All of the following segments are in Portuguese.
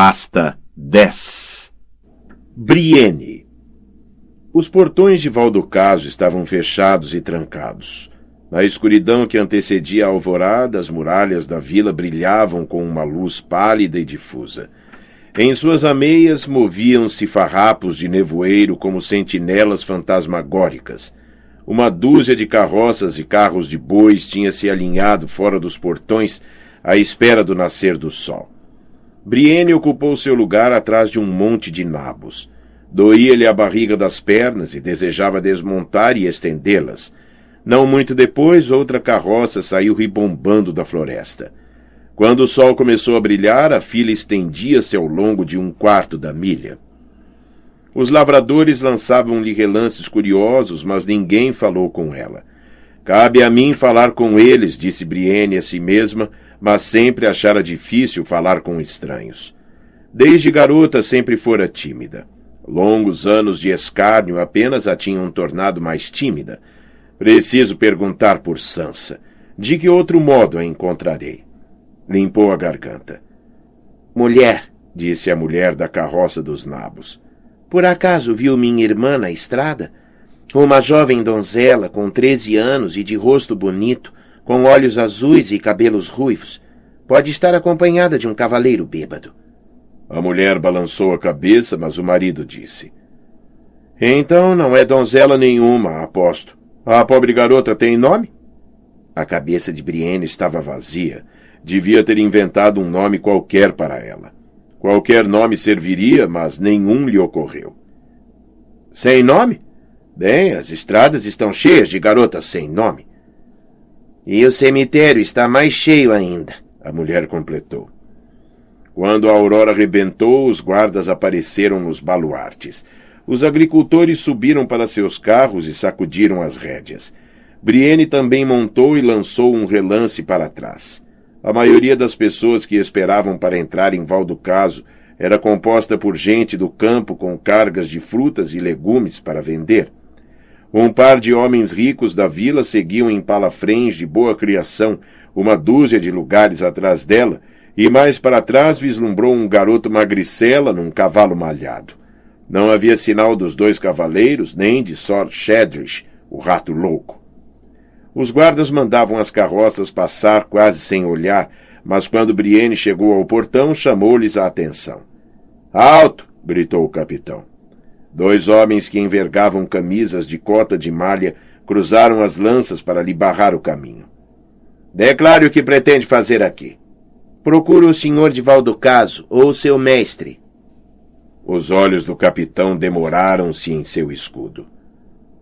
Pasta 10 Brienne Os portões de Valdocaso estavam fechados e trancados. Na escuridão que antecedia a alvorada, as muralhas da vila brilhavam com uma luz pálida e difusa. Em suas ameias moviam-se farrapos de nevoeiro como sentinelas fantasmagóricas. Uma dúzia de carroças e carros de bois tinha se alinhado fora dos portões à espera do nascer do sol. Brienne ocupou seu lugar atrás de um monte de nabos. Doía-lhe a barriga das pernas e desejava desmontar e estendê-las. Não muito depois, outra carroça saiu ribombando da floresta. Quando o sol começou a brilhar, a fila estendia-se ao longo de um quarto da milha. Os lavradores lançavam-lhe relances curiosos, mas ninguém falou com ela. Cabe a mim falar com eles, disse Brienne a si mesma, mas sempre achara difícil falar com estranhos. Desde garota sempre fora tímida. Longos anos de escárnio apenas a tinham tornado mais tímida. Preciso perguntar por Sansa. De que outro modo a encontrarei? Limpou a garganta. Mulher, disse a mulher da carroça dos nabos. Por acaso viu minha irmã na estrada? Uma jovem donzela com treze anos e de rosto bonito, com olhos azuis e cabelos ruivos. Pode estar acompanhada de um cavaleiro bêbado. A mulher balançou a cabeça, mas o marido disse: Então não é donzela nenhuma, aposto. A pobre garota tem nome? A cabeça de Brienne estava vazia. Devia ter inventado um nome qualquer para ela. Qualquer nome serviria, mas nenhum lhe ocorreu. Sem nome? Bem, as estradas estão cheias de garotas sem nome. E o cemitério está mais cheio ainda, a mulher completou. Quando a aurora rebentou, os guardas apareceram nos baluartes. Os agricultores subiram para seus carros e sacudiram as rédeas. Brienne também montou e lançou um relance para trás. A maioria das pessoas que esperavam para entrar em Valducaso era composta por gente do campo com cargas de frutas e legumes para vender. Um par de homens ricos da vila seguiam em palafrens de boa criação, uma dúzia de lugares atrás dela, e mais para trás vislumbrou um garoto magricela num cavalo malhado. Não havia sinal dos dois cavaleiros, nem de Sor Shedrish, o rato louco. Os guardas mandavam as carroças passar quase sem olhar, mas quando Brienne chegou ao portão, chamou-lhes a atenção. Alto! gritou o capitão. Dois homens que envergavam camisas de cota de malha cruzaram as lanças para lhe barrar o caminho. Declare o que pretende fazer aqui. Procuro o senhor de Valdocaso ou seu mestre, os olhos do capitão demoraram-se em seu escudo.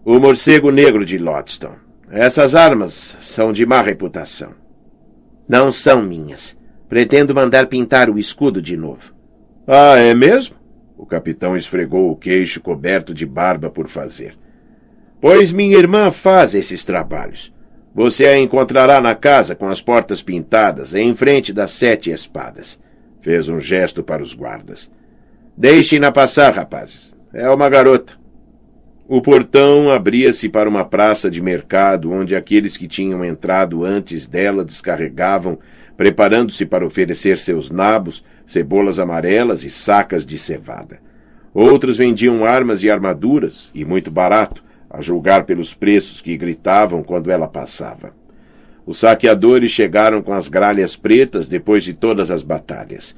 O morcego negro de Lodston. Essas armas são de má reputação. Não são minhas. Pretendo mandar pintar o escudo de novo. Ah, é mesmo? O capitão esfregou o queixo coberto de barba por fazer. Pois minha irmã faz esses trabalhos. Você a encontrará na casa com as portas pintadas, em frente das sete espadas. Fez um gesto para os guardas. Deixem-na passar, rapazes. É uma garota. O portão abria-se para uma praça de mercado onde aqueles que tinham entrado antes dela descarregavam, preparando-se para oferecer seus nabos, cebolas amarelas e sacas de cevada. Outros vendiam armas e armaduras, e muito barato, a julgar pelos preços que gritavam quando ela passava. Os saqueadores chegaram com as gralhas pretas depois de todas as batalhas.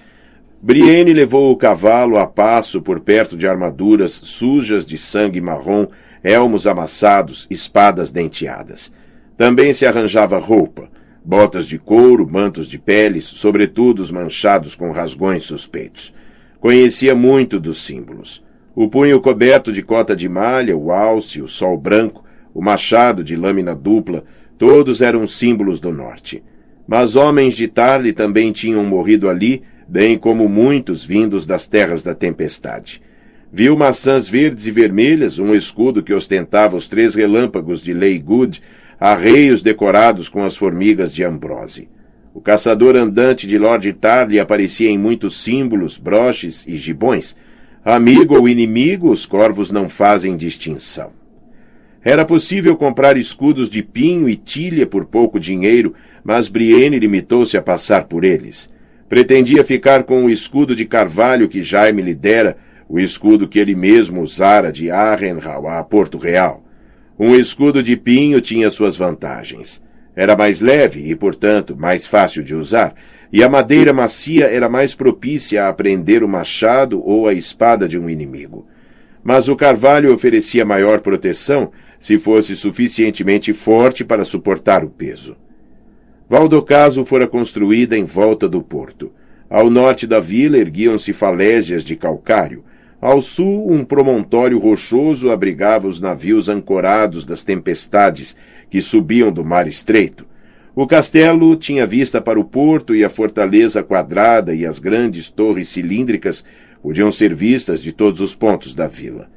Brienne levou o cavalo a passo por perto de armaduras sujas de sangue marrom, elmos amassados, espadas denteadas. Também se arranjava roupa, botas de couro, mantos de peles, sobretudos manchados com rasgões suspeitos. Conhecia muito dos símbolos. O punho coberto de cota de malha, o alce, o sol branco, o machado de lâmina dupla, todos eram símbolos do norte. Mas homens de Tarly também tinham morrido ali bem como muitos vindos das terras da tempestade. Viu maçãs verdes e vermelhas, um escudo que ostentava os três relâmpagos de Lei Good, arreios decorados com as formigas de Ambrose. O caçador andante de Lord Tarly aparecia em muitos símbolos, broches e gibões. Amigo ou inimigo, os corvos não fazem distinção. Era possível comprar escudos de pinho e tilha por pouco dinheiro, mas Brienne limitou-se a passar por eles. Pretendia ficar com o escudo de carvalho que Jaime lhe dera, o escudo que ele mesmo usara de Arrenhal a Porto Real. Um escudo de pinho tinha suas vantagens. Era mais leve e, portanto, mais fácil de usar, e a madeira macia era mais propícia a prender o machado ou a espada de um inimigo. Mas o carvalho oferecia maior proteção se fosse suficientemente forte para suportar o peso. Valdocaso fora construída em volta do porto. Ao norte da vila erguiam-se falésias de calcário. Ao sul, um promontório rochoso abrigava os navios ancorados das tempestades que subiam do mar estreito. O castelo tinha vista para o porto e a fortaleza quadrada e as grandes torres cilíndricas podiam ser vistas de todos os pontos da vila.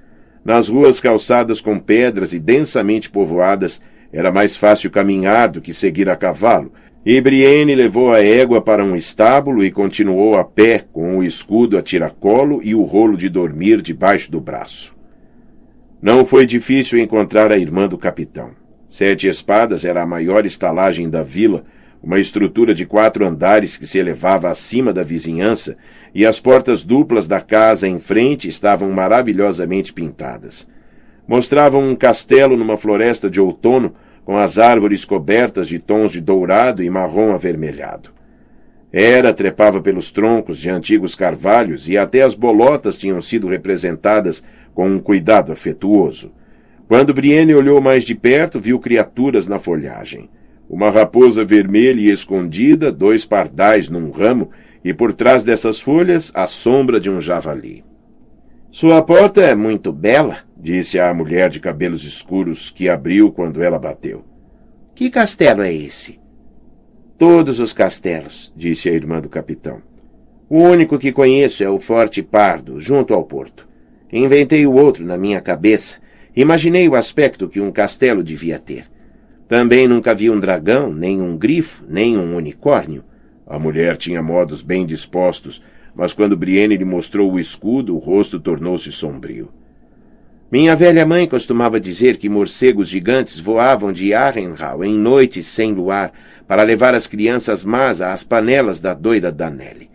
Nas ruas calçadas com pedras e densamente povoadas, era mais fácil caminhar do que seguir a cavalo, e Brienne levou a égua para um estábulo e continuou a pé com o escudo a tiracolo e o rolo de dormir debaixo do braço. Não foi difícil encontrar a irmã do capitão. Sete Espadas era a maior estalagem da vila, uma estrutura de quatro andares que se elevava acima da vizinhança, e as portas duplas da casa em frente estavam maravilhosamente pintadas. Mostravam um castelo numa floresta de outono, com as árvores cobertas de tons de dourado e marrom avermelhado. Era trepava pelos troncos de antigos carvalhos e até as bolotas tinham sido representadas com um cuidado afetuoso. Quando Brienne olhou mais de perto, viu criaturas na folhagem uma raposa vermelha e escondida, dois pardais num ramo, e por trás dessas folhas a sombra de um javali. Sua porta é muito bela, disse a mulher de cabelos escuros que abriu quando ela bateu. Que castelo é esse? Todos os castelos, disse a irmã do capitão. O único que conheço é o Forte Pardo, junto ao porto. Inventei o outro na minha cabeça. Imaginei o aspecto que um castelo devia ter. Também nunca vi um dragão, nem um grifo, nem um unicórnio. A mulher tinha modos bem dispostos, mas quando Brienne lhe mostrou o escudo, o rosto tornou-se sombrio. Minha velha mãe costumava dizer que morcegos gigantes voavam de Arrenhal em noites sem luar para levar as crianças más às panelas da doida Danelli.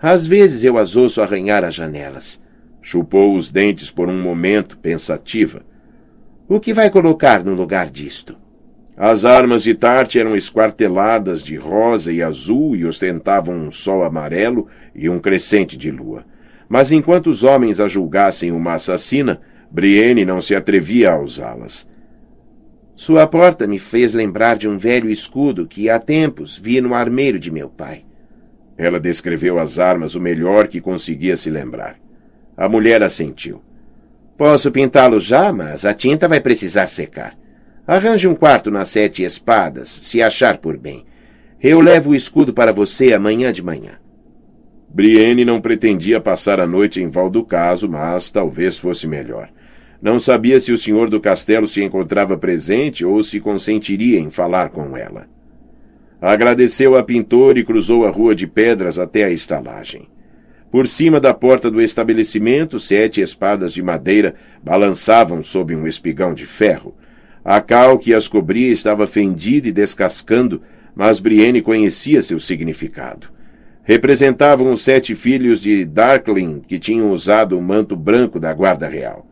Às vezes eu as ouço arranhar as janelas. Chupou os dentes por um momento, pensativa. O que vai colocar no lugar disto? As armas de Tarte eram esquarteladas de rosa e azul e ostentavam um sol amarelo e um crescente de lua. Mas enquanto os homens a julgassem uma assassina, Brienne não se atrevia a usá-las. Sua porta me fez lembrar de um velho escudo que há tempos vi no armeiro de meu pai. Ela descreveu as armas o melhor que conseguia se lembrar. A mulher assentiu. Posso pintá-lo já, mas a tinta vai precisar secar. Arranje um quarto nas Sete Espadas, se achar por bem. Eu levo o escudo para você amanhã de manhã. Brienne não pretendia passar a noite em Valducaso, mas talvez fosse melhor. Não sabia se o senhor do castelo se encontrava presente ou se consentiria em falar com ela. Agradeceu a pintor e cruzou a rua de pedras até a estalagem. Por cima da porta do estabelecimento, sete espadas de madeira balançavam sob um espigão de ferro. A cal que as cobria estava fendida e descascando, mas Brienne conhecia seu significado. Representavam os sete filhos de Darkling que tinham usado o manto branco da guarda real.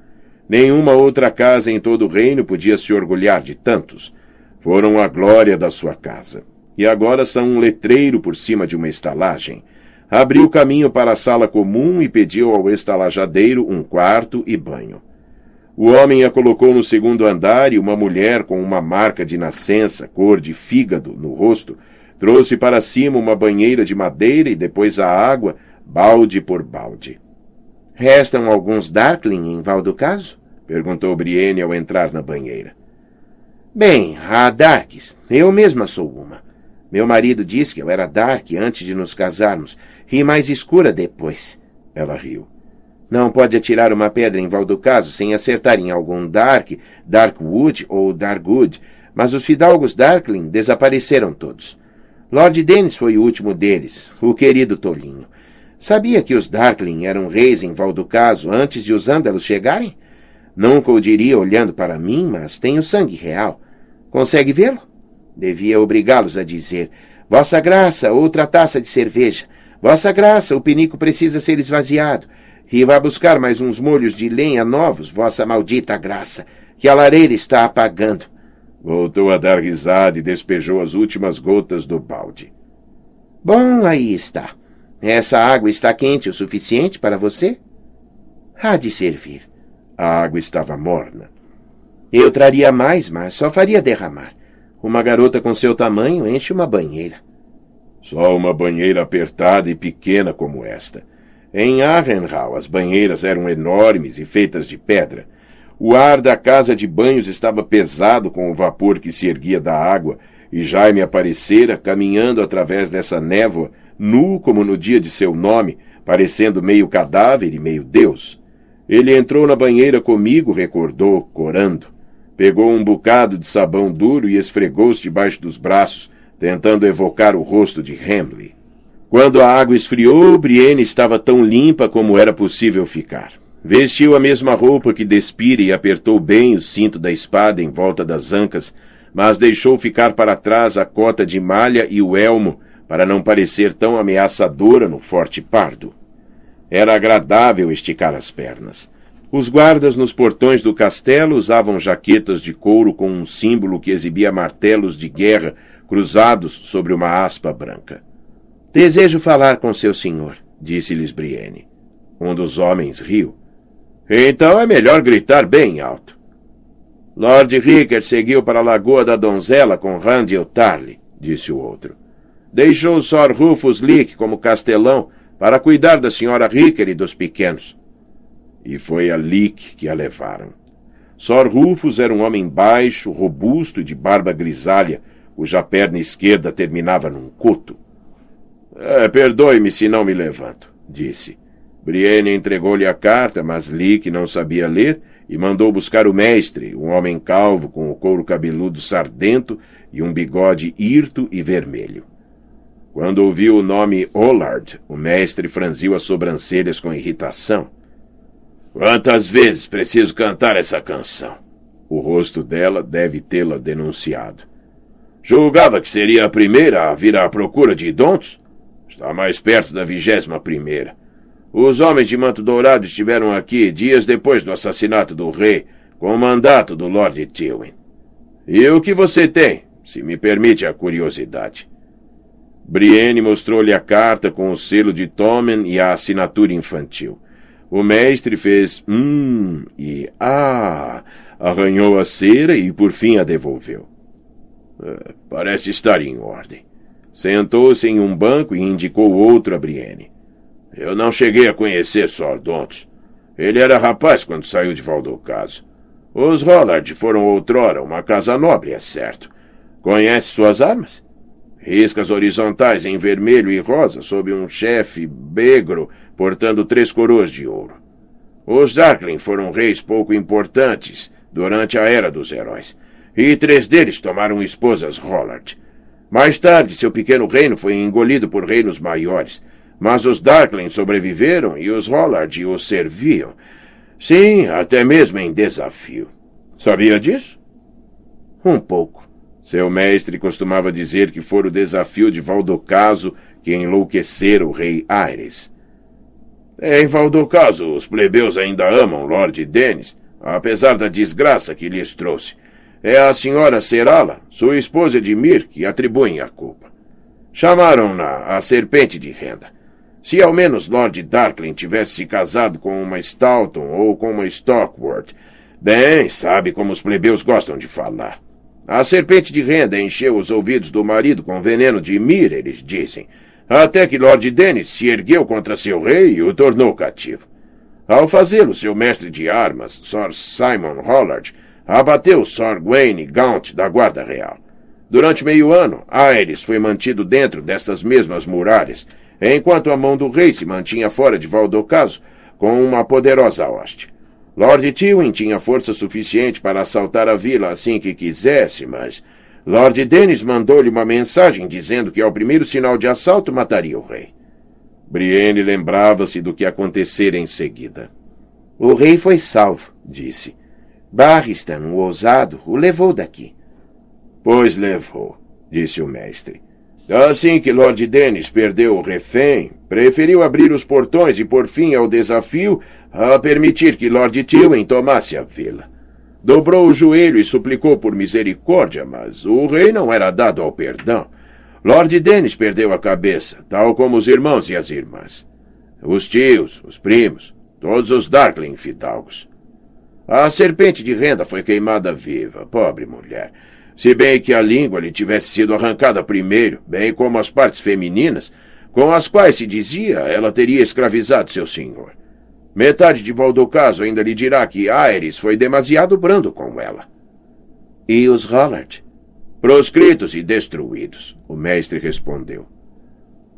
Nenhuma outra casa em todo o reino podia se orgulhar de tantos. Foram a glória da sua casa. E agora são um letreiro por cima de uma estalagem. Abriu caminho para a sala comum e pediu ao estalajadeiro um quarto e banho. O homem a colocou no segundo andar e uma mulher com uma marca de nascença, cor de fígado, no rosto, trouxe para cima uma banheira de madeira e depois a água, balde por balde. Restam alguns Darkling em Valducaso? perguntou Brienne ao entrar na banheira. Bem, há Darks. Eu mesma sou uma. Meu marido disse que eu era Dark antes de nos casarmos e mais escura depois. Ela riu. Não pode atirar uma pedra em Valducaso sem acertar em algum Dark, Darkwood ou Darkwood, mas os fidalgos Darkling desapareceram todos. Lord Dennis foi o último deles, o querido tolinho. Sabia que os Darkling eram reis em Valducaso antes de os Ândalos chegarem? Nunca o diria olhando para mim, mas tenho sangue real. Consegue vê-lo? Devia obrigá-los a dizer: Vossa Graça, outra taça de cerveja. Vossa Graça, o pinico precisa ser esvaziado. E vá buscar mais uns molhos de lenha novos, vossa maldita graça, que a lareira está apagando. Voltou a dar risada e despejou as últimas gotas do balde. Bom, aí está. Essa água está quente o suficiente para você? Há de servir. A água estava morna. Eu traria mais, mas só faria derramar. Uma garota com seu tamanho enche uma banheira. Só uma banheira apertada e pequena como esta. Em Arrenhal, as banheiras eram enormes e feitas de pedra. O ar da casa de banhos estava pesado com o vapor que se erguia da água, e Jaime aparecera caminhando através dessa névoa, nu como no dia de seu nome, parecendo meio cadáver e meio Deus. Ele entrou na banheira comigo, recordou, corando. Pegou um bocado de sabão duro e esfregou-se debaixo dos braços, tentando evocar o rosto de Hamley. Quando a água esfriou, Brienne estava tão limpa como era possível ficar. Vestiu a mesma roupa que despira e apertou bem o cinto da espada em volta das ancas, mas deixou ficar para trás a cota de malha e o elmo para não parecer tão ameaçadora no forte pardo. Era agradável esticar as pernas. Os guardas nos portões do castelo usavam jaquetas de couro com um símbolo que exibia martelos de guerra cruzados sobre uma aspa branca. Desejo falar com seu senhor, disse-lhes Brienne. Um dos homens riu. Então é melhor gritar bem alto. Lord Ricker seguiu para a Lagoa da Donzela com Randall Tarly, disse o outro. Deixou Sir Rufus Leake como castelão para cuidar da senhora Ricker e dos pequenos. E foi a Leake que a levaram. Sor Rufus era um homem baixo, robusto e de barba grisalha, cuja perna esquerda terminava num coto. É, Perdoe-me se não me levanto, disse. Brienne entregou-lhe a carta, mas Leake não sabia ler e mandou buscar o mestre, um homem calvo com o couro cabeludo sardento e um bigode hirto e vermelho. Quando ouviu o nome Ollard, o mestre franziu as sobrancelhas com irritação. Quantas vezes preciso cantar essa canção? O rosto dela deve tê-la denunciado. Julgava que seria a primeira a vir à procura de Dontos? Está mais perto da vigésima primeira. Os homens de manto dourado estiveram aqui dias depois do assassinato do rei, com o mandato do Lord Tywin. E o que você tem, se me permite a curiosidade? Brienne mostrou-lhe a carta com o selo de Tommen e a assinatura infantil. O mestre fez hum e ah, arranhou a cera e por fim a devolveu. É, parece estar em ordem. Sentou-se em um banco e indicou outro a Brienne. Eu não cheguei a conhecer Sordontos. Ele era rapaz quando saiu de Valdocaso. Os Rollard foram outrora uma casa nobre, é certo. Conhece suas armas? Riscas horizontais em vermelho e rosa sob um chefe begro portando três coroas de ouro. Os Darkling foram reis pouco importantes durante a Era dos Heróis, e três deles tomaram esposas Rollard. Mais tarde, seu pequeno reino foi engolido por reinos maiores, mas os Darkling sobreviveram e os Rollard os serviam. Sim, até mesmo em desafio. Sabia disso? Um pouco. Seu mestre costumava dizer que fora o desafio de Valdocaso que enlouquecera o rei Ares. Em Valdocaso, os plebeus ainda amam Lord Dennis, apesar da desgraça que lhes trouxe. É a senhora Serala, sua esposa de Mir, que atribuem a culpa. Chamaram-na a serpente de renda. Se ao menos Lord Darkling tivesse se casado com uma Stalton ou com uma Stockworth, bem, sabe como os plebeus gostam de falar. A serpente de renda encheu os ouvidos do marido com veneno de Mir, eles dizem até que Lord Dennis se ergueu contra seu rei e o tornou cativo. Ao fazê-lo, seu mestre de armas, Sir Simon Hollard, abateu Sir Gawain Gaunt da Guarda Real. Durante meio ano, Aerys foi mantido dentro dessas mesmas muralhas, enquanto a mão do rei se mantinha fora de Valdocaso com uma poderosa hoste. Lord Tywin tinha força suficiente para assaltar a vila assim que quisesse, mas Lord Dennis mandou-lhe uma mensagem dizendo que ao primeiro sinal de assalto mataria o rei. Brienne lembrava-se do que acontecera em seguida. O rei foi salvo, disse. Barristan, o ousado, o levou daqui. Pois levou, disse o mestre. Assim que Lord Dennis perdeu o refém, preferiu abrir os portões e por fim ao desafio a permitir que Lord Tywin tomasse a vila. Dobrou o joelho e suplicou por misericórdia, mas o rei não era dado ao perdão. Lord Dennis perdeu a cabeça, tal como os irmãos e as irmãs. Os tios, os primos, todos os Darkling fidalgos. A serpente de renda foi queimada viva, pobre mulher. Se bem que a língua lhe tivesse sido arrancada primeiro, bem como as partes femininas, com as quais se dizia ela teria escravizado seu senhor. Metade de Valdocaso ainda lhe dirá que Ares foi demasiado brando com ela. E os Rollard? Proscritos e destruídos, o mestre respondeu.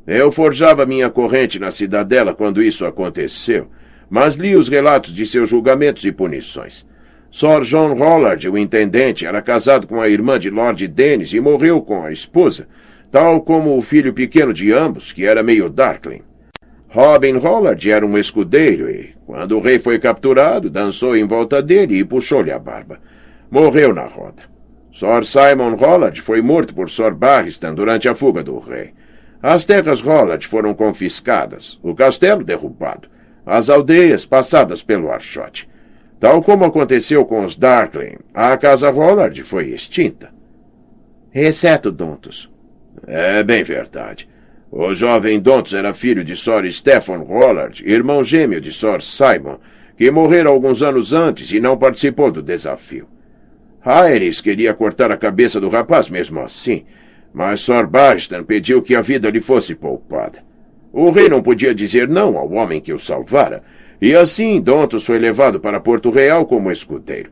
Eu forjava minha corrente na cidadela quando isso aconteceu, mas li os relatos de seus julgamentos e punições. Sir John Rollard, o intendente, era casado com a irmã de Lord Dennis e morreu com a esposa, tal como o filho pequeno de ambos, que era meio Darkling. Robin Rollard era um escudeiro e, quando o rei foi capturado, dançou em volta dele e puxou-lhe a barba. Morreu na roda. Sir Simon Rollard foi morto por Sir Barristan durante a fuga do rei. As terras Rollard foram confiscadas, o castelo derrubado, as aldeias passadas pelo Archote. Tal como aconteceu com os Darkling, a casa Rollard foi extinta. Exceto Dontos. É bem verdade. O jovem Dontos era filho de Sir Stephen Rollard, irmão gêmeo de Sir Simon, que morrera alguns anos antes e não participou do desafio. Aerys queria cortar a cabeça do rapaz mesmo assim, mas Sir Barstan pediu que a vida lhe fosse poupada. O rei não podia dizer não ao homem que o salvara, e assim Dontos foi levado para Porto Real como escudeiro.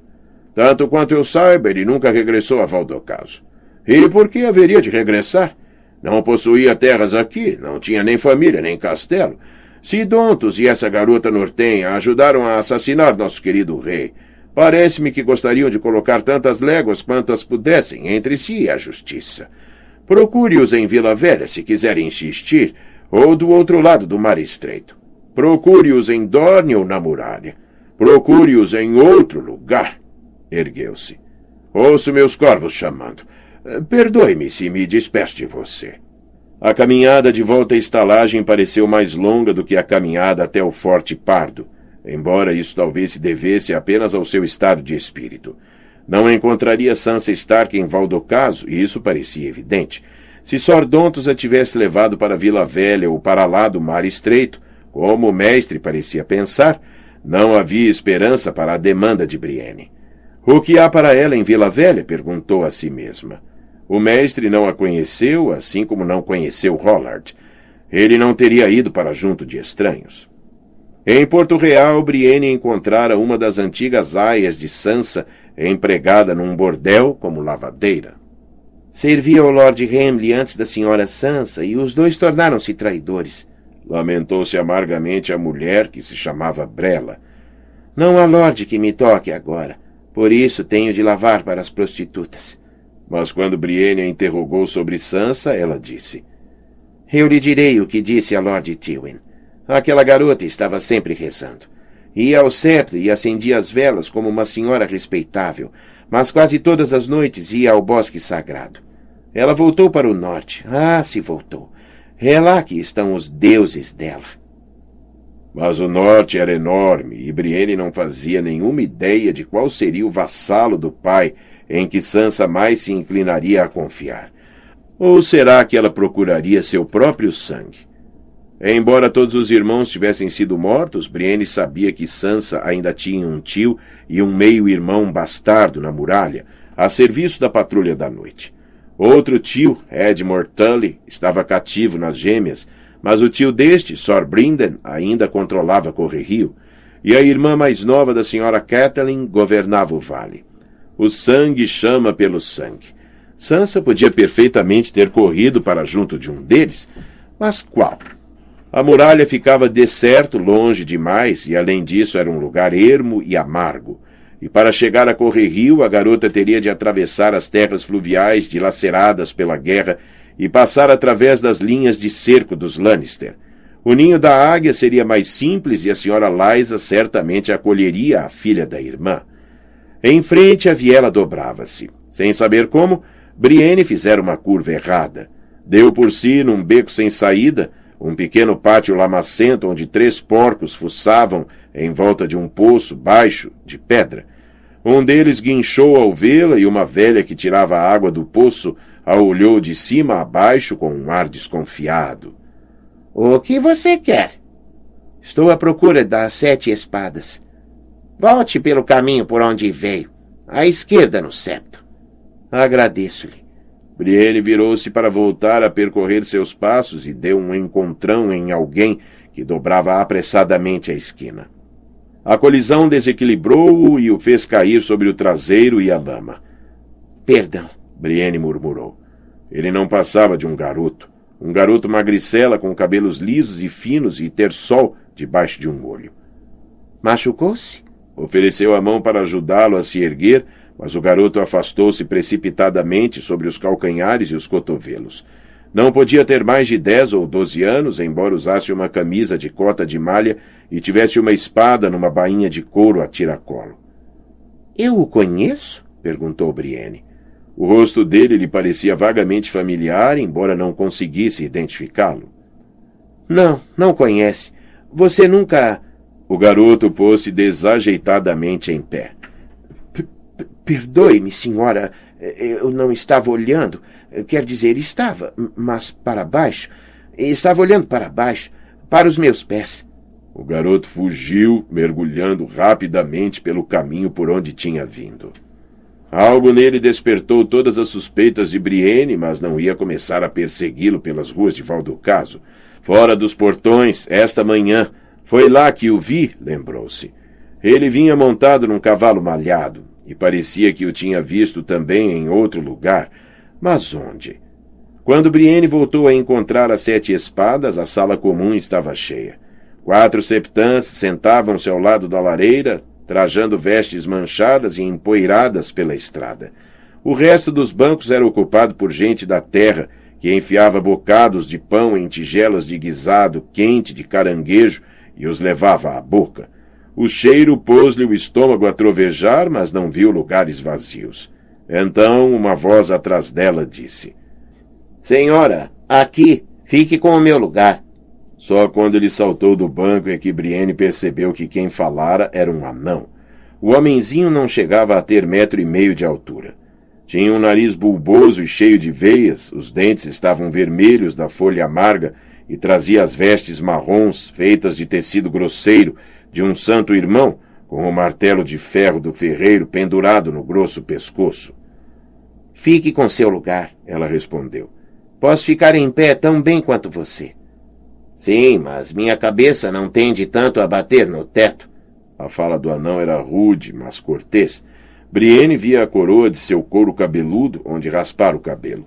Tanto quanto eu saiba, ele nunca regressou a Valdocaso. E por que haveria de regressar? Não possuía terras aqui, não tinha nem família, nem castelo. Se Dontos e essa garota nortenha ajudaram a assassinar nosso querido rei, parece-me que gostariam de colocar tantas léguas quantas pudessem entre si e a justiça. Procure-os em Vila Velha se quiserem insistir, ou do outro lado do Mar Estreito. Procure-os em Dorne ou na muralha. Procure-os em outro lugar. Ergueu-se. Ouço meus corvos chamando. Perdoe-me se me despeço de você. A caminhada de volta à estalagem pareceu mais longa do que a caminhada até o Forte Pardo, embora isso talvez se devesse apenas ao seu estado de espírito. Não encontraria Sansa Stark em Valdocaso, e isso parecia evidente. Se Sordontos a tivesse levado para Vila Velha ou para lá do Mar Estreito, como o mestre parecia pensar, não havia esperança para a demanda de Brienne. O que há para ela em Vila Velha? perguntou a si mesma. O mestre não a conheceu, assim como não conheceu Rollard. Ele não teria ido para junto de estranhos. Em Porto Real, Brienne encontrara uma das antigas aias de Sansa, empregada num bordel como lavadeira. Servia ao Lord Hamley antes da senhora Sansa e os dois tornaram-se traidores. Lamentou-se amargamente a mulher que se chamava Brela. Não há lorde que me toque agora. Por isso tenho de lavar para as prostitutas. Mas quando Brienne a interrogou sobre Sansa, ela disse: Eu lhe direi o que disse a Lord Tywin. Aquela garota estava sempre rezando. Ia ao septo e acendia as velas como uma senhora respeitável, mas quase todas as noites ia ao bosque sagrado. Ela voltou para o norte. Ah, se voltou. É lá que estão os deuses dela. Mas o norte era enorme e Brienne não fazia nenhuma ideia de qual seria o vassalo do pai em que Sansa mais se inclinaria a confiar. Ou será que ela procuraria seu próprio sangue? Embora todos os irmãos tivessem sido mortos, Brienne sabia que Sansa ainda tinha um tio e um meio-irmão bastardo na muralha, a serviço da patrulha da noite. Outro tio, Edmure Tully, estava cativo nas gêmeas, mas o tio deste, Sor Brinden, ainda controlava Correrio, e a irmã mais nova da senhora Catelyn governava o vale. O sangue chama pelo sangue. Sansa podia perfeitamente ter corrido para junto de um deles, mas qual? A muralha ficava deserto, longe demais, e além disso era um lugar ermo e amargo e para chegar a Correrio a garota teria de atravessar as terras fluviais dilaceradas pela guerra e passar através das linhas de cerco dos Lannister. O ninho da águia seria mais simples e a senhora Liza certamente acolheria a filha da irmã. Em frente a viela dobrava-se. Sem saber como, Brienne fizera uma curva errada. Deu por si num beco sem saída, um pequeno pátio lamacento onde três porcos fuçavam em volta de um poço baixo de pedra. Um deles guinchou ao vê-la e uma velha que tirava a água do poço a olhou de cima a baixo com um ar desconfiado. O que você quer? Estou à procura das sete espadas. Volte pelo caminho por onde veio, à esquerda no septo. Agradeço-lhe. Brienne virou-se para voltar a percorrer seus passos e deu um encontrão em alguém que dobrava apressadamente a esquina. A colisão desequilibrou-o e o fez cair sobre o traseiro e a lama. Perdão, Brienne murmurou. Ele não passava de um garoto. Um garoto magricela com cabelos lisos e finos e ter sol debaixo de um olho. Machucou-se? Ofereceu a mão para ajudá-lo a se erguer, mas o garoto afastou-se precipitadamente sobre os calcanhares e os cotovelos. Não podia ter mais de dez ou doze anos, embora usasse uma camisa de cota de malha e tivesse uma espada numa bainha de couro a tiracolo. Eu o conheço? perguntou Brienne. O rosto dele lhe parecia vagamente familiar, embora não conseguisse identificá-lo. Não, não conhece. Você nunca. O garoto pôs-se desajeitadamente em pé. Perdoe-me, senhora. Eu não estava olhando. Quer dizer, estava, mas para baixo. Estava olhando para baixo, para os meus pés. O garoto fugiu, mergulhando rapidamente pelo caminho por onde tinha vindo. Algo nele despertou todas as suspeitas de Brienne, mas não ia começar a persegui-lo pelas ruas de Valdocaso. Fora dos portões, esta manhã. Foi lá que o vi, lembrou-se. Ele vinha montado num cavalo malhado, e parecia que o tinha visto também em outro lugar. Mas onde? Quando Brienne voltou a encontrar as sete espadas, a sala comum estava cheia. Quatro septãs sentavam-se ao lado da lareira, trajando vestes manchadas e empoeiradas pela estrada. O resto dos bancos era ocupado por gente da terra, que enfiava bocados de pão em tigelas de guisado quente de caranguejo e os levava à boca. O cheiro pôs-lhe o estômago a trovejar, mas não viu lugares vazios. Então uma voz atrás dela disse: Senhora, aqui, fique com o meu lugar. Só quando ele saltou do banco é que Brienne percebeu que quem falara era um anão. O homenzinho não chegava a ter metro e meio de altura. Tinha um nariz bulboso e cheio de veias, os dentes estavam vermelhos da folha amarga e trazia as vestes marrons feitas de tecido grosseiro de um santo irmão, com o martelo de ferro do ferreiro pendurado no grosso pescoço. Fique com seu lugar, ela respondeu. Posso ficar em pé tão bem quanto você. Sim, mas minha cabeça não tende tanto a bater no teto. A fala do anão era rude, mas cortês. Brienne via a coroa de seu couro cabeludo, onde raspar o cabelo.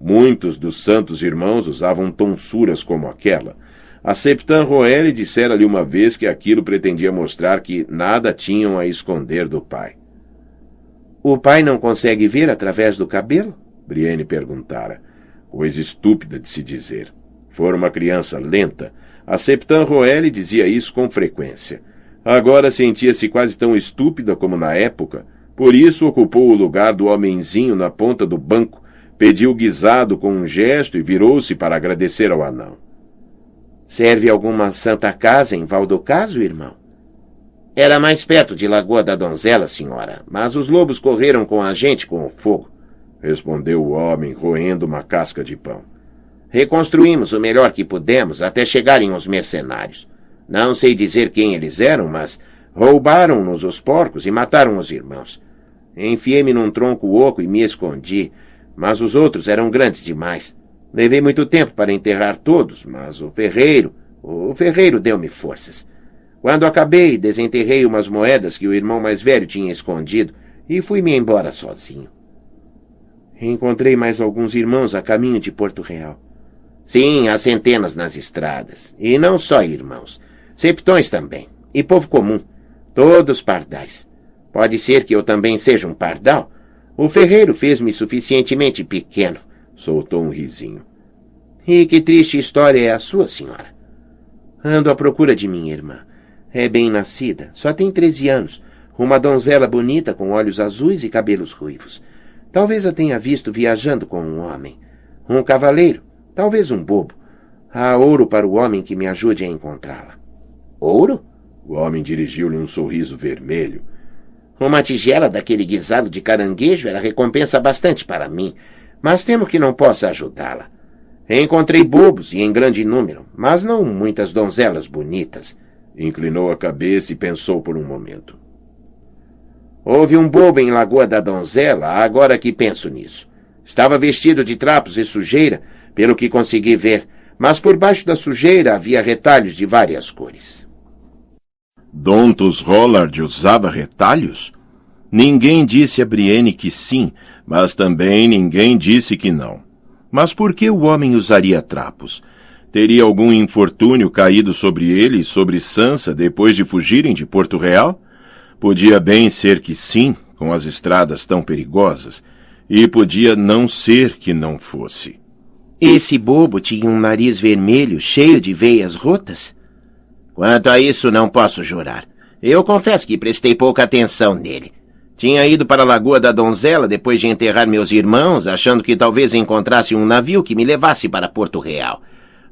Muitos dos santos irmãos usavam tonsuras como aquela. A Septan Roelle dissera-lhe uma vez que aquilo pretendia mostrar que nada tinham a esconder do pai. O pai não consegue ver através do cabelo? Brienne perguntara. Coisa estúpida de se dizer. Fora uma criança lenta. A Septan Roelle dizia isso com frequência. Agora sentia-se quase tão estúpida como na época. Por isso ocupou o lugar do homenzinho na ponta do banco, pediu guisado com um gesto e virou-se para agradecer ao anão. Serve alguma santa casa em Valdocaso, irmão? Era mais perto de Lagoa da Donzela, senhora, mas os lobos correram com a gente com o fogo, respondeu o homem, roendo uma casca de pão. Reconstruímos o melhor que pudemos até chegarem os mercenários. Não sei dizer quem eles eram, mas roubaram-nos os porcos e mataram os irmãos. Enfiei-me num tronco oco e me escondi, mas os outros eram grandes demais. Levei muito tempo para enterrar todos, mas o ferreiro, o ferreiro deu-me forças. Quando acabei, desenterrei umas moedas que o irmão mais velho tinha escondido e fui-me embora sozinho. Encontrei mais alguns irmãos a caminho de Porto Real. Sim, há centenas nas estradas. E não só irmãos. Septões também. E povo comum. Todos pardais. Pode ser que eu também seja um pardal? O ferreiro fez-me suficientemente pequeno. Soltou um risinho. E que triste história é a sua, senhora? Ando à procura de minha irmã. É bem nascida, só tem treze anos. Uma donzela bonita com olhos azuis e cabelos ruivos. Talvez a tenha visto viajando com um homem. Um cavaleiro, Talvez um bobo. Há ouro para o homem que me ajude a encontrá-la. Ouro? O homem dirigiu-lhe um sorriso vermelho. Uma tigela daquele guisado de caranguejo era recompensa bastante para mim, mas temo que não possa ajudá-la. Encontrei bobos e em grande número, mas não muitas donzelas bonitas. Inclinou a cabeça e pensou por um momento. Houve um bobo em Lagoa da Donzela, agora que penso nisso. Estava vestido de trapos e sujeira, pelo que consegui ver, mas por baixo da sujeira havia retalhos de várias cores. Dontos Rollard usava retalhos? Ninguém disse a Brienne que sim, mas também ninguém disse que não. Mas por que o homem usaria trapos? Teria algum infortúnio caído sobre ele e sobre Sansa depois de fugirem de Porto Real? Podia bem ser que sim, com as estradas tão perigosas, e podia não ser que não fosse. Esse bobo tinha um nariz vermelho cheio de veias rotas? Quanto a isso, não posso jurar. Eu confesso que prestei pouca atenção nele. Tinha ido para a Lagoa da Donzela depois de enterrar meus irmãos, achando que talvez encontrasse um navio que me levasse para Porto Real.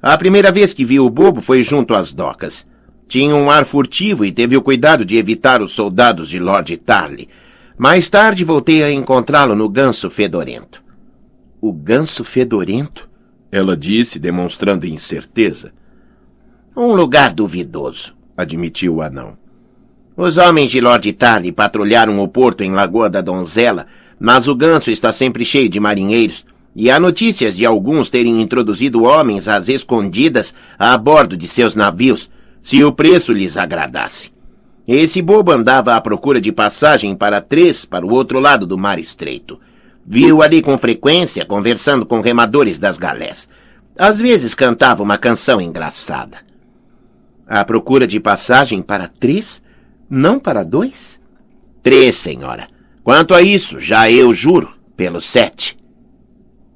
A primeira vez que vi o bobo foi junto às docas. Tinha um ar furtivo e teve o cuidado de evitar os soldados de Lord Tarly. Mais tarde voltei a encontrá-lo no ganso fedorento. O ganso fedorento? Ela disse, demonstrando incerteza. Um lugar duvidoso, admitiu o anão. Os homens de Lord Tarly patrulharam o porto em Lagoa da Donzela, mas o ganso está sempre cheio de marinheiros, e há notícias de alguns terem introduzido homens às escondidas a bordo de seus navios, se o preço lhes agradasse. Esse bobo andava à procura de passagem para três para o outro lado do mar estreito. Viu ali com frequência, conversando com remadores das galés. Às vezes cantava uma canção engraçada. À procura de passagem para três, não para dois? Três, senhora. Quanto a isso, já eu juro, pelos sete.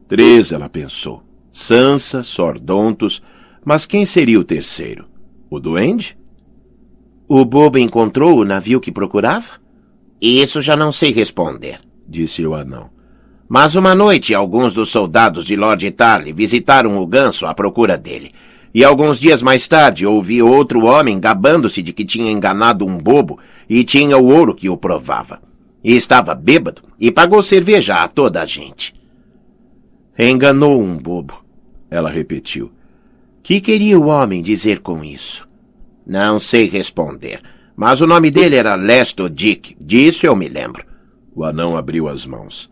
Três, ela pensou. Sansa, Sordontos, mas quem seria o terceiro? O duende? O bobo encontrou o navio que procurava? Isso já não sei responder, disse o anão. Mas uma noite, alguns dos soldados de Lord Tarly visitaram o ganso à procura dele. E alguns dias mais tarde ouvi outro homem gabando-se de que tinha enganado um bobo e tinha o ouro que o provava. E estava bêbado e pagou cerveja a toda a gente. Enganou um bobo, ela repetiu. Que queria o homem dizer com isso? Não sei responder, mas o nome dele era Lesto Dick, disso eu me lembro. O anão abriu as mãos.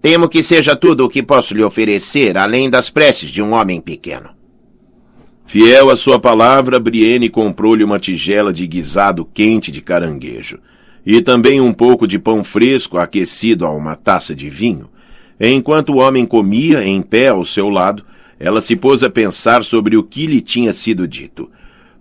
Temo que seja tudo o que posso lhe oferecer, além das preces de um homem pequeno. Fiel à sua palavra, Brienne comprou-lhe uma tigela de guisado quente de caranguejo, e também um pouco de pão fresco aquecido a uma taça de vinho. Enquanto o homem comia, em pé ao seu lado, ela se pôs a pensar sobre o que lhe tinha sido dito.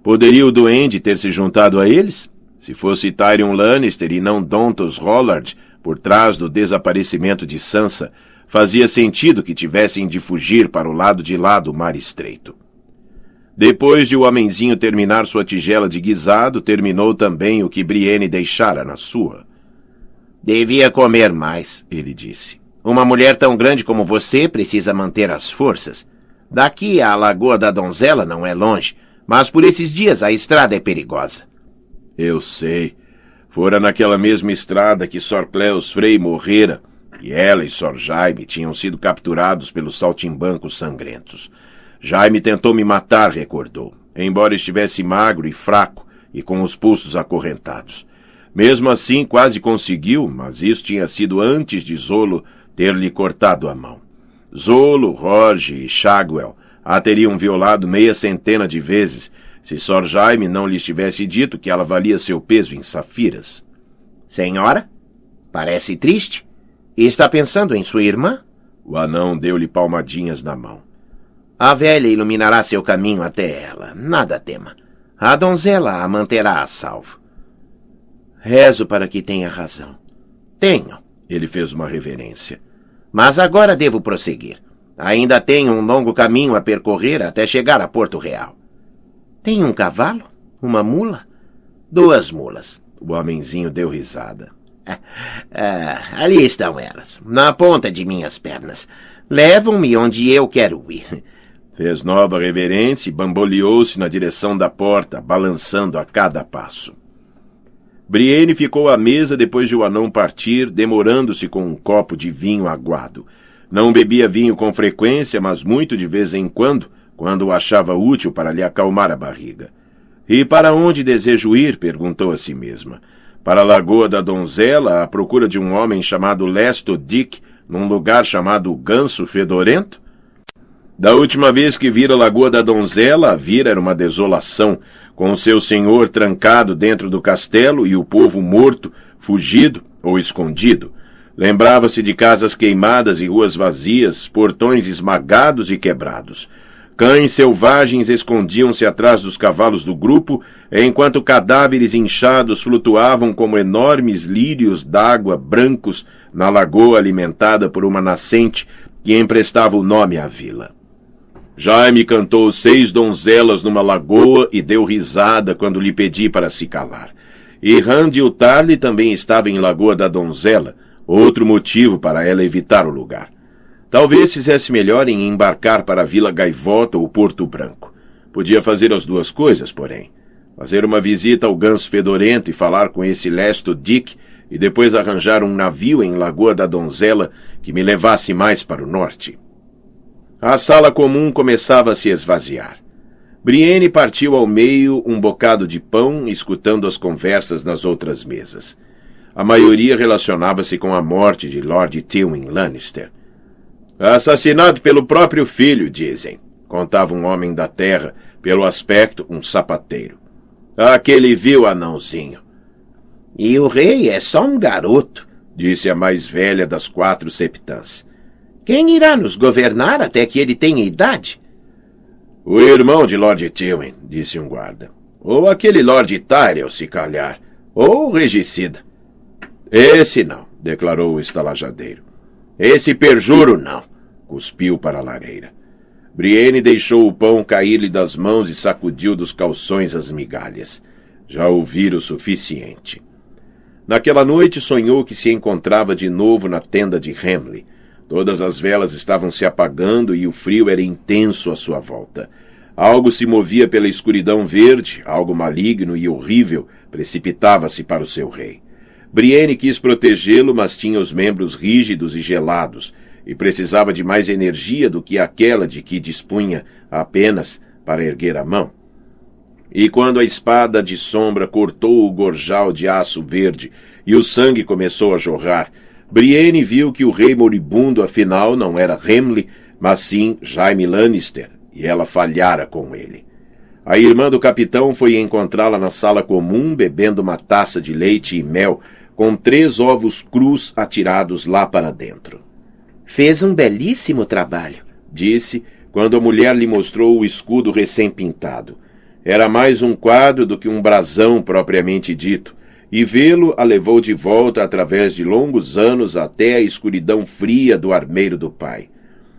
Poderia o duende ter se juntado a eles? Se fosse Tyrion Lannister e não Dontos Rollard, por trás do desaparecimento de Sansa, fazia sentido que tivessem de fugir para o lado de lá do mar estreito. Depois de o homenzinho terminar sua tigela de guisado, terminou também o que Brienne deixara na sua. Devia comer mais, ele disse. Uma mulher tão grande como você precisa manter as forças. Daqui à Lagoa da Donzela não é longe, mas por esses dias a estrada é perigosa. Eu sei, Fora naquela mesma estrada que Sor Cleus Frei morrera, e ela e Sor Jaime tinham sido capturados pelos saltimbancos sangrentos. Jaime tentou me matar, recordou, embora estivesse magro e fraco e com os pulsos acorrentados. Mesmo assim, quase conseguiu, mas isso tinha sido antes de Zolo ter-lhe cortado a mão. Zolo, Roge e Shagwell a teriam violado meia centena de vezes se Sor Jaime não lhes tivesse dito que ela valia seu peso em safiras. Senhora? Parece triste. E está pensando em sua irmã? O anão deu-lhe palmadinhas na mão. A velha iluminará seu caminho até ela. Nada tema. A donzela a manterá a salvo. Rezo para que tenha razão. Tenho. Ele fez uma reverência. Mas agora devo prosseguir. Ainda tenho um longo caminho a percorrer até chegar a Porto Real. Tem um cavalo? Uma mula? Duas mulas. O homenzinho deu risada. Ah, ali estão elas, na ponta de minhas pernas. Levam-me onde eu quero ir. Fez nova reverência e bamboleou-se na direção da porta, balançando a cada passo. Brienne ficou à mesa depois de o anão partir, demorando-se com um copo de vinho aguado. Não bebia vinho com frequência, mas muito de vez em quando, quando o achava útil para lhe acalmar a barriga. E para onde desejo ir? perguntou a si mesma. Para a Lagoa da Donzela, à procura de um homem chamado Lesto Dick, num lugar chamado Ganso Fedorento? Da última vez que vira a Lagoa da Donzela, a vira era uma desolação, com seu senhor trancado dentro do castelo e o povo morto, fugido ou escondido. Lembrava-se de casas queimadas e ruas vazias, portões esmagados e quebrados. Cães selvagens escondiam-se atrás dos cavalos do grupo, enquanto cadáveres inchados flutuavam como enormes lírios d'água brancos na lagoa alimentada por uma nascente que emprestava o nome à vila. Jaime cantou seis donzelas numa lagoa e deu risada quando lhe pedi para se calar. E Randy Tarly também estava em Lagoa da Donzela, outro motivo para ela evitar o lugar. Talvez fizesse melhor em embarcar para a Vila Gaivota ou Porto Branco. Podia fazer as duas coisas, porém. Fazer uma visita ao ganso fedorento e falar com esse Lesto Dick e depois arranjar um navio em Lagoa da Donzela que me levasse mais para o norte. A sala comum começava a se esvaziar. Brienne partiu ao meio um bocado de pão, escutando as conversas nas outras mesas. A maioria relacionava-se com a morte de Lord Tywin Lannister. Assassinado pelo próprio filho, dizem, contava um homem da terra, pelo aspecto um sapateiro. Aquele vil anãozinho. E o rei é só um garoto, disse a mais velha das quatro septãs. Quem irá nos governar até que ele tenha idade? O irmão de Lord Tywin, disse um guarda. Ou aquele Lord Tyrell, se calhar. Ou o regicida. Esse não, declarou o estalajadeiro. Esse perjuro não, cuspiu para a lareira. Brienne deixou o pão cair-lhe das mãos e sacudiu dos calções as migalhas. Já ouvira o suficiente. Naquela noite sonhou que se encontrava de novo na tenda de Hamley, Todas as velas estavam se apagando e o frio era intenso à sua volta. Algo se movia pela escuridão verde, algo maligno e horrível precipitava-se para o seu rei. Brienne quis protegê-lo, mas tinha os membros rígidos e gelados, e precisava de mais energia do que aquela de que dispunha apenas para erguer a mão. E quando a espada de sombra cortou o gorjal de aço verde e o sangue começou a jorrar, Brienne viu que o rei moribundo afinal não era Hamley, mas sim Jaime Lannister, e ela falhara com ele. A irmã do capitão foi encontrá-la na sala comum, bebendo uma taça de leite e mel, com três ovos crus atirados lá para dentro. Fez um belíssimo trabalho, disse, quando a mulher lhe mostrou o escudo recém-pintado. Era mais um quadro do que um brasão propriamente dito, e vê-lo a levou de volta através de longos anos até a escuridão fria do armeiro do pai.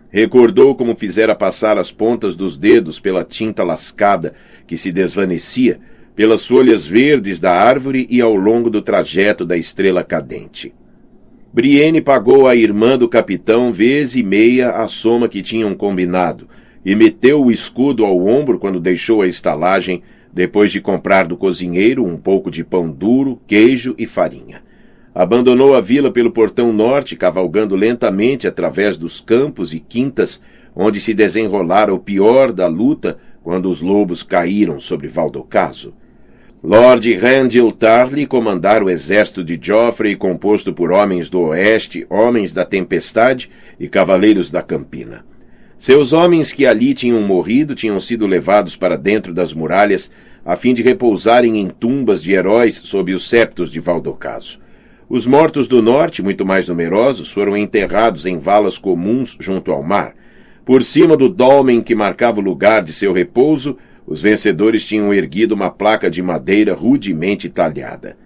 Recordou como fizera passar as pontas dos dedos pela tinta lascada que se desvanecia, pelas folhas verdes da árvore e ao longo do trajeto da estrela cadente. Brienne pagou à irmã do capitão vez e meia a soma que tinham combinado, e meteu o escudo ao ombro quando deixou a estalagem depois de comprar do cozinheiro um pouco de pão duro, queijo e farinha. Abandonou a vila pelo portão norte, cavalgando lentamente através dos campos e quintas, onde se desenrolara o pior da luta quando os lobos caíram sobre Valdocaso. Lord Randall Tarly comandara o exército de Joffrey, composto por homens do oeste, homens da tempestade e cavaleiros da campina. Seus homens que ali tinham morrido tinham sido levados para dentro das muralhas a fim de repousarem em tumbas de heróis sob os septos de Valdocaso. Os mortos do norte, muito mais numerosos, foram enterrados em valas comuns junto ao mar. Por cima do dolmen que marcava o lugar de seu repouso, os vencedores tinham erguido uma placa de madeira rudemente talhada.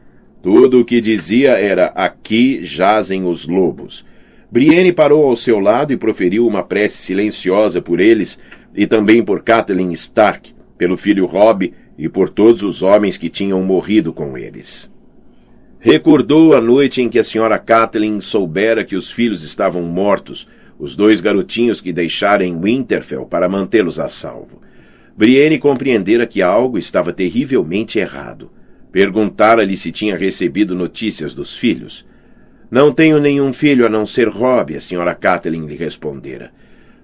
Tudo o que dizia era: Aqui jazem os lobos. Brienne parou ao seu lado e proferiu uma prece silenciosa por eles e também por Catelyn Stark, pelo filho Robb e por todos os homens que tinham morrido com eles. Recordou a noite em que a senhora Catelyn soubera que os filhos estavam mortos, os dois garotinhos que deixara em Winterfell para mantê-los a salvo. Brienne compreendera que algo estava terrivelmente errado. Perguntara-lhe se tinha recebido notícias dos filhos. Não tenho nenhum filho a não ser Robb, a senhora Catelyn lhe respondera.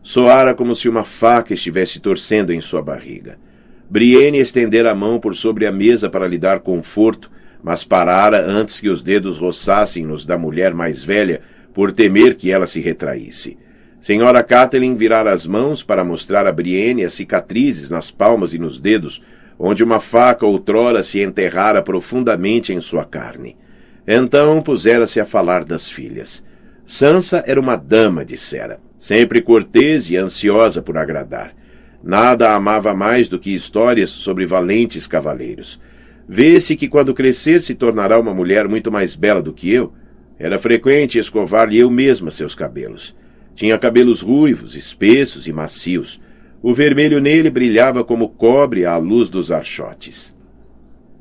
Soara como se uma faca estivesse torcendo em sua barriga. Brienne estendera a mão por sobre a mesa para lhe dar conforto, mas parara antes que os dedos roçassem nos da mulher mais velha, por temer que ela se retraísse. Senhora Catelyn virara as mãos para mostrar a Brienne as cicatrizes nas palmas e nos dedos, onde uma faca outrora se enterrara profundamente em sua carne. Então pusera-se a falar das filhas. Sansa era uma dama, dissera, sempre cortês e ansiosa por agradar. Nada amava mais do que histórias sobre valentes cavaleiros. Vê-se que quando crescer se tornará uma mulher muito mais bela do que eu. Era frequente escovar-lhe eu mesma seus cabelos. Tinha cabelos ruivos, espessos e macios. O vermelho nele brilhava como cobre à luz dos archotes.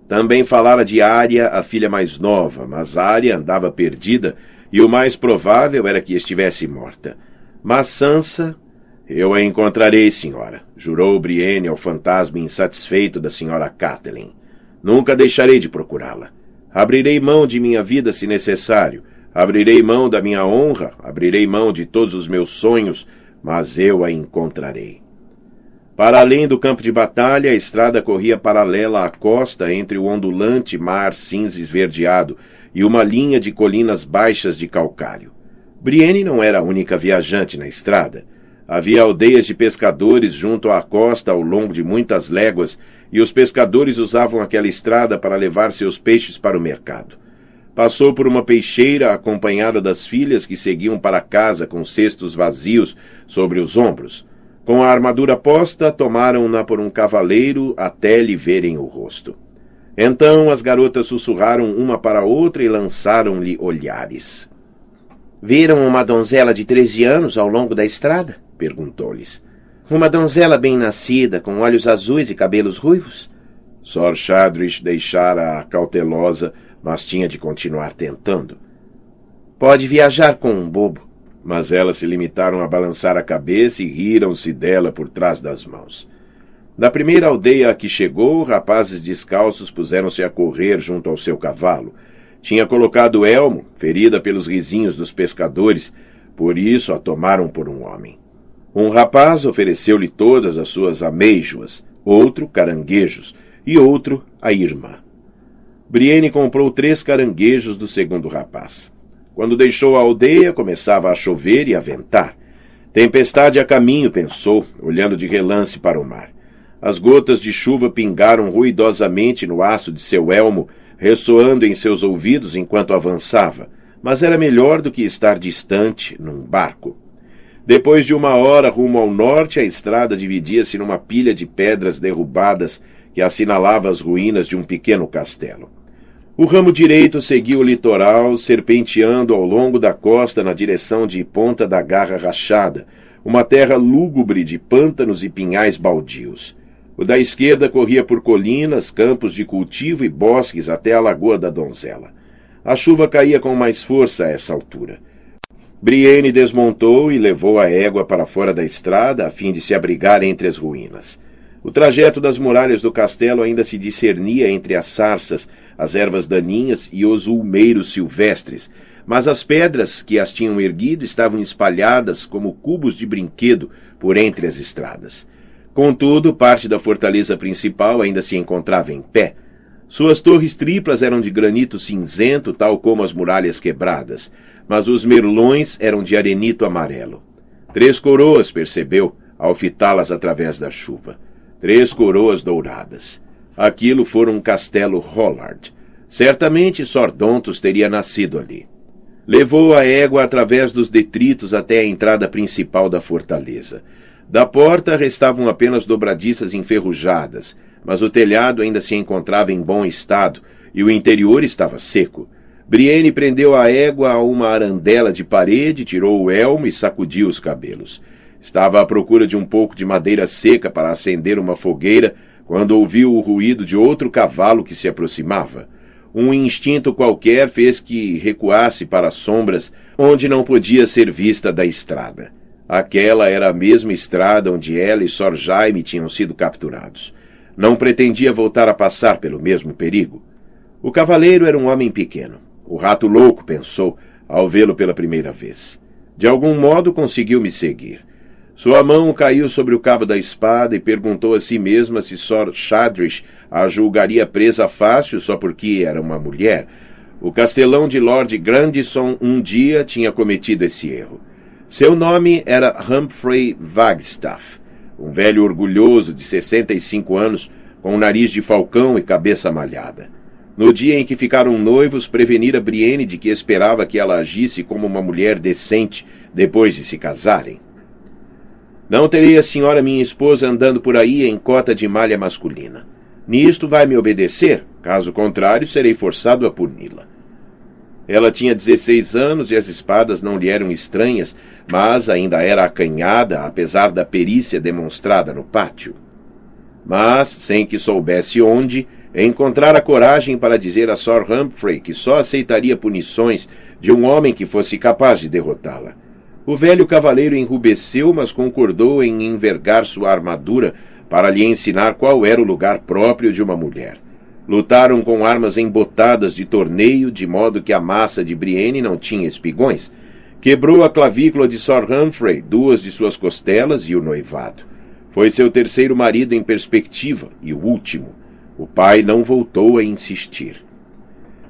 Também falara de Ária, a filha mais nova, mas Ária andava perdida e o mais provável era que estivesse morta. Mas Sansa. Eu a encontrarei, senhora, jurou Brienne ao fantasma insatisfeito da senhora Catelyn. Nunca deixarei de procurá-la. Abrirei mão de minha vida se necessário, Abrirei mão da minha honra, abrirei mão de todos os meus sonhos, mas eu a encontrarei. Para além do campo de batalha, a estrada corria paralela à costa entre o ondulante mar cinza esverdeado e uma linha de colinas baixas de calcário. Brienne não era a única viajante na estrada. Havia aldeias de pescadores junto à costa ao longo de muitas léguas, e os pescadores usavam aquela estrada para levar seus peixes para o mercado. Passou por uma peixeira acompanhada das filhas que seguiam para casa com cestos vazios sobre os ombros. Com a armadura posta, tomaram-na por um cavaleiro até lhe verem o rosto. Então as garotas sussurraram uma para a outra e lançaram-lhe olhares. Viram uma donzela de treze anos ao longo da estrada? perguntou-lhes. Uma donzela bem nascida, com olhos azuis e cabelos ruivos? Sor Shadrich deixara a cautelosa mas tinha de continuar tentando. Pode viajar com um bobo. Mas elas se limitaram a balançar a cabeça e riram-se dela por trás das mãos. Da primeira aldeia a que chegou, rapazes descalços puseram-se a correr junto ao seu cavalo. Tinha colocado elmo, ferida pelos risinhos dos pescadores, por isso a tomaram por um homem. Um rapaz ofereceu-lhe todas as suas amêijoas, outro caranguejos e outro a irmã. Brienne comprou três caranguejos do segundo rapaz. Quando deixou a aldeia, começava a chover e a ventar. Tempestade a caminho, pensou, olhando de relance para o mar. As gotas de chuva pingaram ruidosamente no aço de seu elmo, ressoando em seus ouvidos enquanto avançava, mas era melhor do que estar distante, num barco. Depois de uma hora rumo ao norte, a estrada dividia-se numa pilha de pedras derrubadas que assinalava as ruínas de um pequeno castelo. O ramo direito seguiu o litoral, serpenteando ao longo da costa na direção de Ponta da Garra Rachada, uma terra lúgubre de pântanos e pinhais baldios. O da esquerda corria por colinas, campos de cultivo e bosques até a Lagoa da Donzela. A chuva caía com mais força a essa altura. Brienne desmontou e levou a égua para fora da estrada a fim de se abrigar entre as ruínas. O trajeto das muralhas do castelo ainda se discernia entre as sarças, as ervas daninhas e os ulmeiros silvestres, mas as pedras que as tinham erguido estavam espalhadas como cubos de brinquedo por entre as estradas. Contudo, parte da fortaleza principal ainda se encontrava em pé. Suas torres triplas eram de granito cinzento, tal como as muralhas quebradas, mas os merlões eram de arenito amarelo. Três coroas, percebeu, ao fitá-las através da chuva. Três coroas douradas. Aquilo fora um castelo Hollard. Certamente Sordontos teria nascido ali. Levou a égua através dos detritos até a entrada principal da fortaleza. Da porta restavam apenas dobradiças enferrujadas, mas o telhado ainda se encontrava em bom estado e o interior estava seco. Brienne prendeu a égua a uma arandela de parede, tirou o elmo e sacudiu os cabelos. Estava à procura de um pouco de madeira seca para acender uma fogueira quando ouviu o ruído de outro cavalo que se aproximava. Um instinto qualquer fez que recuasse para as sombras onde não podia ser vista da estrada. Aquela era a mesma estrada onde ela e Sor Jaime tinham sido capturados. Não pretendia voltar a passar pelo mesmo perigo. O cavaleiro era um homem pequeno. O rato louco pensou ao vê-lo pela primeira vez. De algum modo conseguiu me seguir. Sua mão caiu sobre o cabo da espada e perguntou a si mesma se Sor Shadrish a julgaria presa fácil só porque era uma mulher. O castelão de Lord Grandison um dia tinha cometido esse erro. Seu nome era Humphrey Wagstaff, um velho orgulhoso de 65 anos, com um nariz de falcão e cabeça malhada. No dia em que ficaram noivos, prevenira Brienne de que esperava que ela agisse como uma mulher decente depois de se casarem. Não terei a senhora minha esposa andando por aí em cota de malha masculina. Nisto vai me obedecer, caso contrário, serei forçado a puni-la. Ela tinha 16 anos e as espadas não lhe eram estranhas, mas ainda era acanhada, apesar da perícia demonstrada no pátio. Mas, sem que soubesse onde, encontrara coragem para dizer a Sir Humphrey que só aceitaria punições de um homem que fosse capaz de derrotá-la. O velho cavaleiro enrubesceu, mas concordou em envergar sua armadura para lhe ensinar qual era o lugar próprio de uma mulher. Lutaram com armas embotadas de torneio, de modo que a massa de Brienne não tinha espigões. Quebrou a clavícula de Sir Humphrey, duas de suas costelas e o noivado. Foi seu terceiro marido em perspectiva e o último. O pai não voltou a insistir.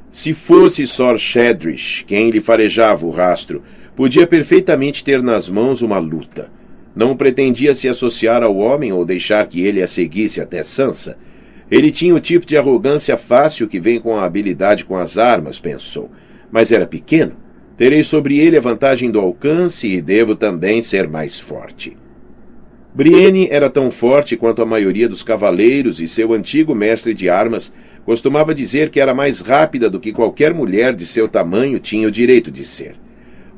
Se fosse Sir Shedrish quem lhe farejava o rastro, podia perfeitamente ter nas mãos uma luta. Não pretendia se associar ao homem ou deixar que ele a seguisse até Sansa. Ele tinha o tipo de arrogância fácil que vem com a habilidade com as armas, pensou. Mas era pequeno. Terei sobre ele a vantagem do alcance e devo também ser mais forte. Brienne era tão forte quanto a maioria dos cavaleiros e seu antigo mestre de armas costumava dizer que era mais rápida do que qualquer mulher de seu tamanho tinha o direito de ser.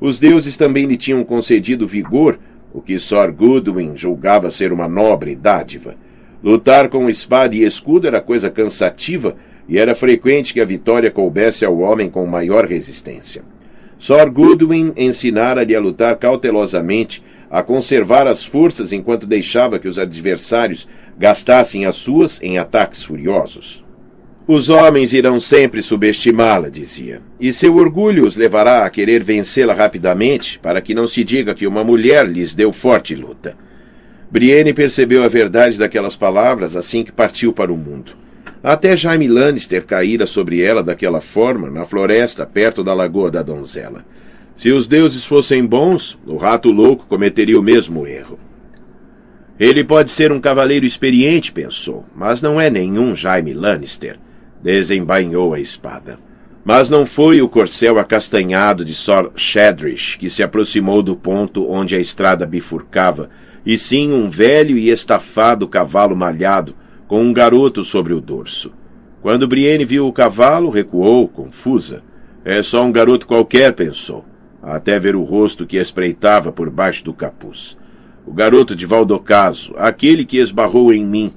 Os deuses também lhe tinham concedido vigor, o que Sir Goodwin julgava ser uma nobre dádiva. Lutar com espada e escudo era coisa cansativa e era frequente que a vitória coubesse ao homem com maior resistência. Sir Goodwin ensinara-lhe a lutar cautelosamente, a conservar as forças enquanto deixava que os adversários gastassem as suas em ataques furiosos. Os homens irão sempre subestimá-la, dizia, e seu orgulho os levará a querer vencê-la rapidamente para que não se diga que uma mulher lhes deu forte luta. Brienne percebeu a verdade daquelas palavras assim que partiu para o mundo. Até Jaime Lannister caíra sobre ela daquela forma, na floresta, perto da Lagoa da Donzela. Se os deuses fossem bons, o rato louco cometeria o mesmo erro. Ele pode ser um cavaleiro experiente, pensou, mas não é nenhum Jaime Lannister. Desembainhou a espada. Mas não foi o corcel acastanhado de Sor Shadrish que se aproximou do ponto onde a estrada bifurcava e sim um velho e estafado cavalo malhado, com um garoto sobre o dorso. Quando Brienne viu o cavalo, recuou, confusa. É só um garoto qualquer, pensou, até ver o rosto que espreitava por baixo do capuz. O garoto de Valdocaso, aquele que esbarrou em mim.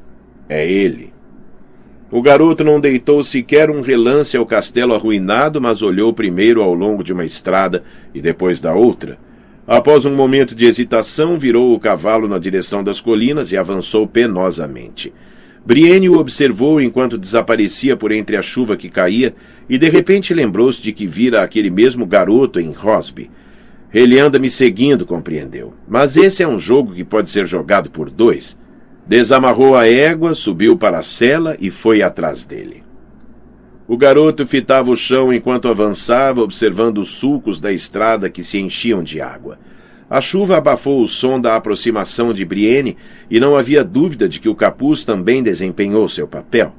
É ele. O garoto não deitou sequer um relance ao castelo arruinado, mas olhou primeiro ao longo de uma estrada e depois da outra, Após um momento de hesitação, virou o cavalo na direção das colinas e avançou penosamente. Brienne o observou enquanto desaparecia por entre a chuva que caía e de repente lembrou-se de que vira aquele mesmo garoto em Rosby. Ele anda me seguindo, compreendeu. Mas esse é um jogo que pode ser jogado por dois. Desamarrou a égua, subiu para a cela e foi atrás dele. O garoto fitava o chão enquanto avançava, observando os sulcos da estrada que se enchiam de água. A chuva abafou o som da aproximação de Brienne e não havia dúvida de que o capuz também desempenhou seu papel.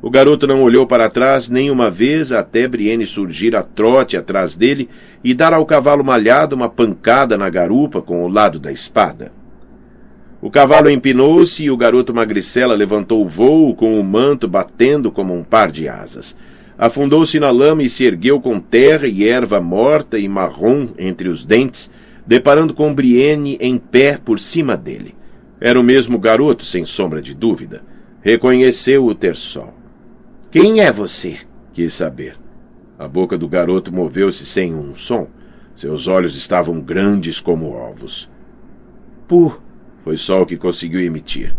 O garoto não olhou para trás nem uma vez até Brienne surgir a trote atrás dele e dar ao cavalo malhado uma pancada na garupa com o lado da espada. O cavalo empinou-se e o garoto magricela levantou o voo com o manto batendo como um par de asas. Afundou-se na lama e se ergueu com terra e erva morta e marrom entre os dentes, deparando com Brienne em pé por cima dele. Era o mesmo garoto, sem sombra de dúvida. Reconheceu o terçol. Quem é você? quis saber. A boca do garoto moveu-se sem um som. Seus olhos estavam grandes como ovos. Pu, foi só o que conseguiu emitir.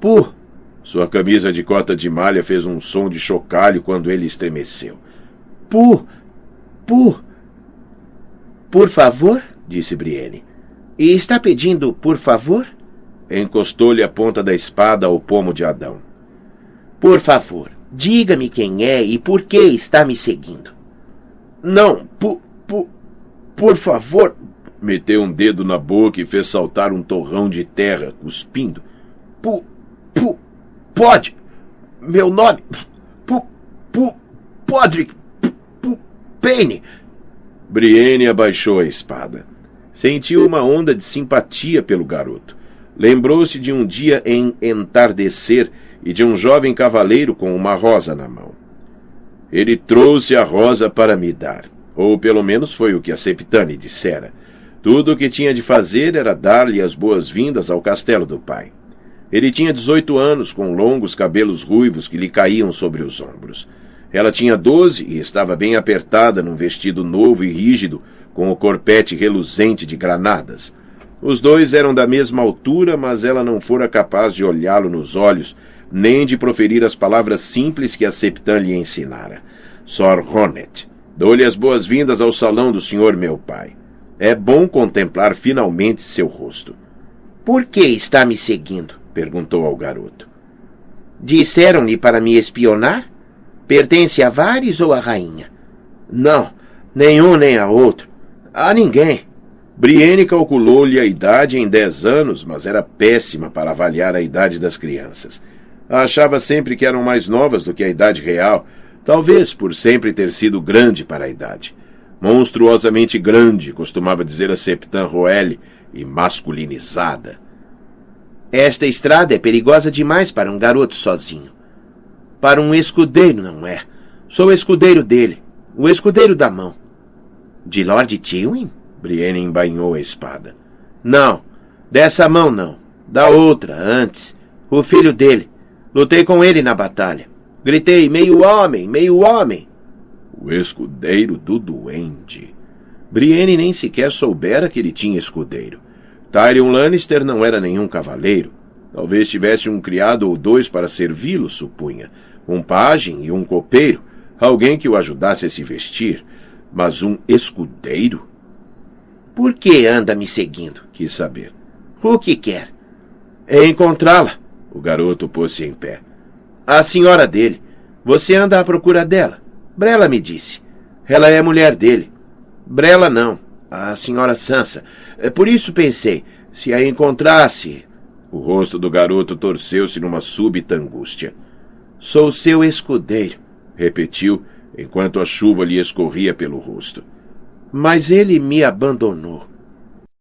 Pu. Sua camisa de cota de malha fez um som de chocalho quando ele estremeceu. Pu, Pu. Por favor, disse Brienne. E está pedindo por favor? Encostou-lhe a ponta da espada ao pomo de Adão. Por favor, diga-me quem é e por que está me seguindo. Não, por, por, por favor. Meteu um dedo na boca e fez saltar um torrão de terra, cuspindo. Pu, pu, pode. Meu nome. Pu, pu, Podrick. Pu, Payne. Brienne abaixou a espada. Sentiu uma onda de simpatia pelo garoto. Lembrou-se de um dia em entardecer e de um jovem cavaleiro com uma rosa na mão. Ele trouxe a rosa para me dar, ou pelo menos foi o que a Septane dissera. Tudo o que tinha de fazer era dar-lhe as boas-vindas ao castelo do pai. Ele tinha 18 anos, com longos cabelos ruivos que lhe caíam sobre os ombros. Ela tinha 12 e estava bem apertada num vestido novo e rígido, com o corpete reluzente de granadas. Os dois eram da mesma altura, mas ela não fora capaz de olhá-lo nos olhos, nem de proferir as palavras simples que a Septã lhe ensinara. Sor Hornet, dou-lhe as boas-vindas ao salão do senhor meu pai. É bom contemplar finalmente seu rosto. Por que está me seguindo? perguntou ao garoto. Disseram-lhe para me espionar? Pertence a Vares ou à rainha? Não, nenhum nem a outro. A ninguém. Brienne calculou-lhe a idade em dez anos, mas era péssima para avaliar a idade das crianças. Achava sempre que eram mais novas do que a idade real, talvez por sempre ter sido grande para a idade monstruosamente grande, costumava dizer a Septan Roelle, e masculinizada. Esta estrada é perigosa demais para um garoto sozinho. Para um escudeiro, não é? Sou o escudeiro dele, o escudeiro da mão. De Lord Tywin? Brienne embainhou a espada. Não, dessa mão não. Da outra, antes. O filho dele. Lutei com ele na batalha. Gritei, meio homem, meio homem. O escudeiro do duende. Brienne nem sequer soubera que ele tinha escudeiro. Tyrion Lannister não era nenhum cavaleiro. Talvez tivesse um criado ou dois para servi-lo, supunha. Um pajem e um copeiro, alguém que o ajudasse a se vestir. Mas um escudeiro? Por que anda me seguindo? Quis saber. O que quer? É encontrá-la. O garoto pôs-se em pé. A senhora dele. Você anda à procura dela. Brela me disse. Ela é mulher dele. Brela não, a senhora Sansa. É por isso pensei, se a encontrasse. O rosto do garoto torceu-se numa súbita angústia. Sou seu escudeiro, repetiu, enquanto a chuva lhe escorria pelo rosto. Mas ele me abandonou.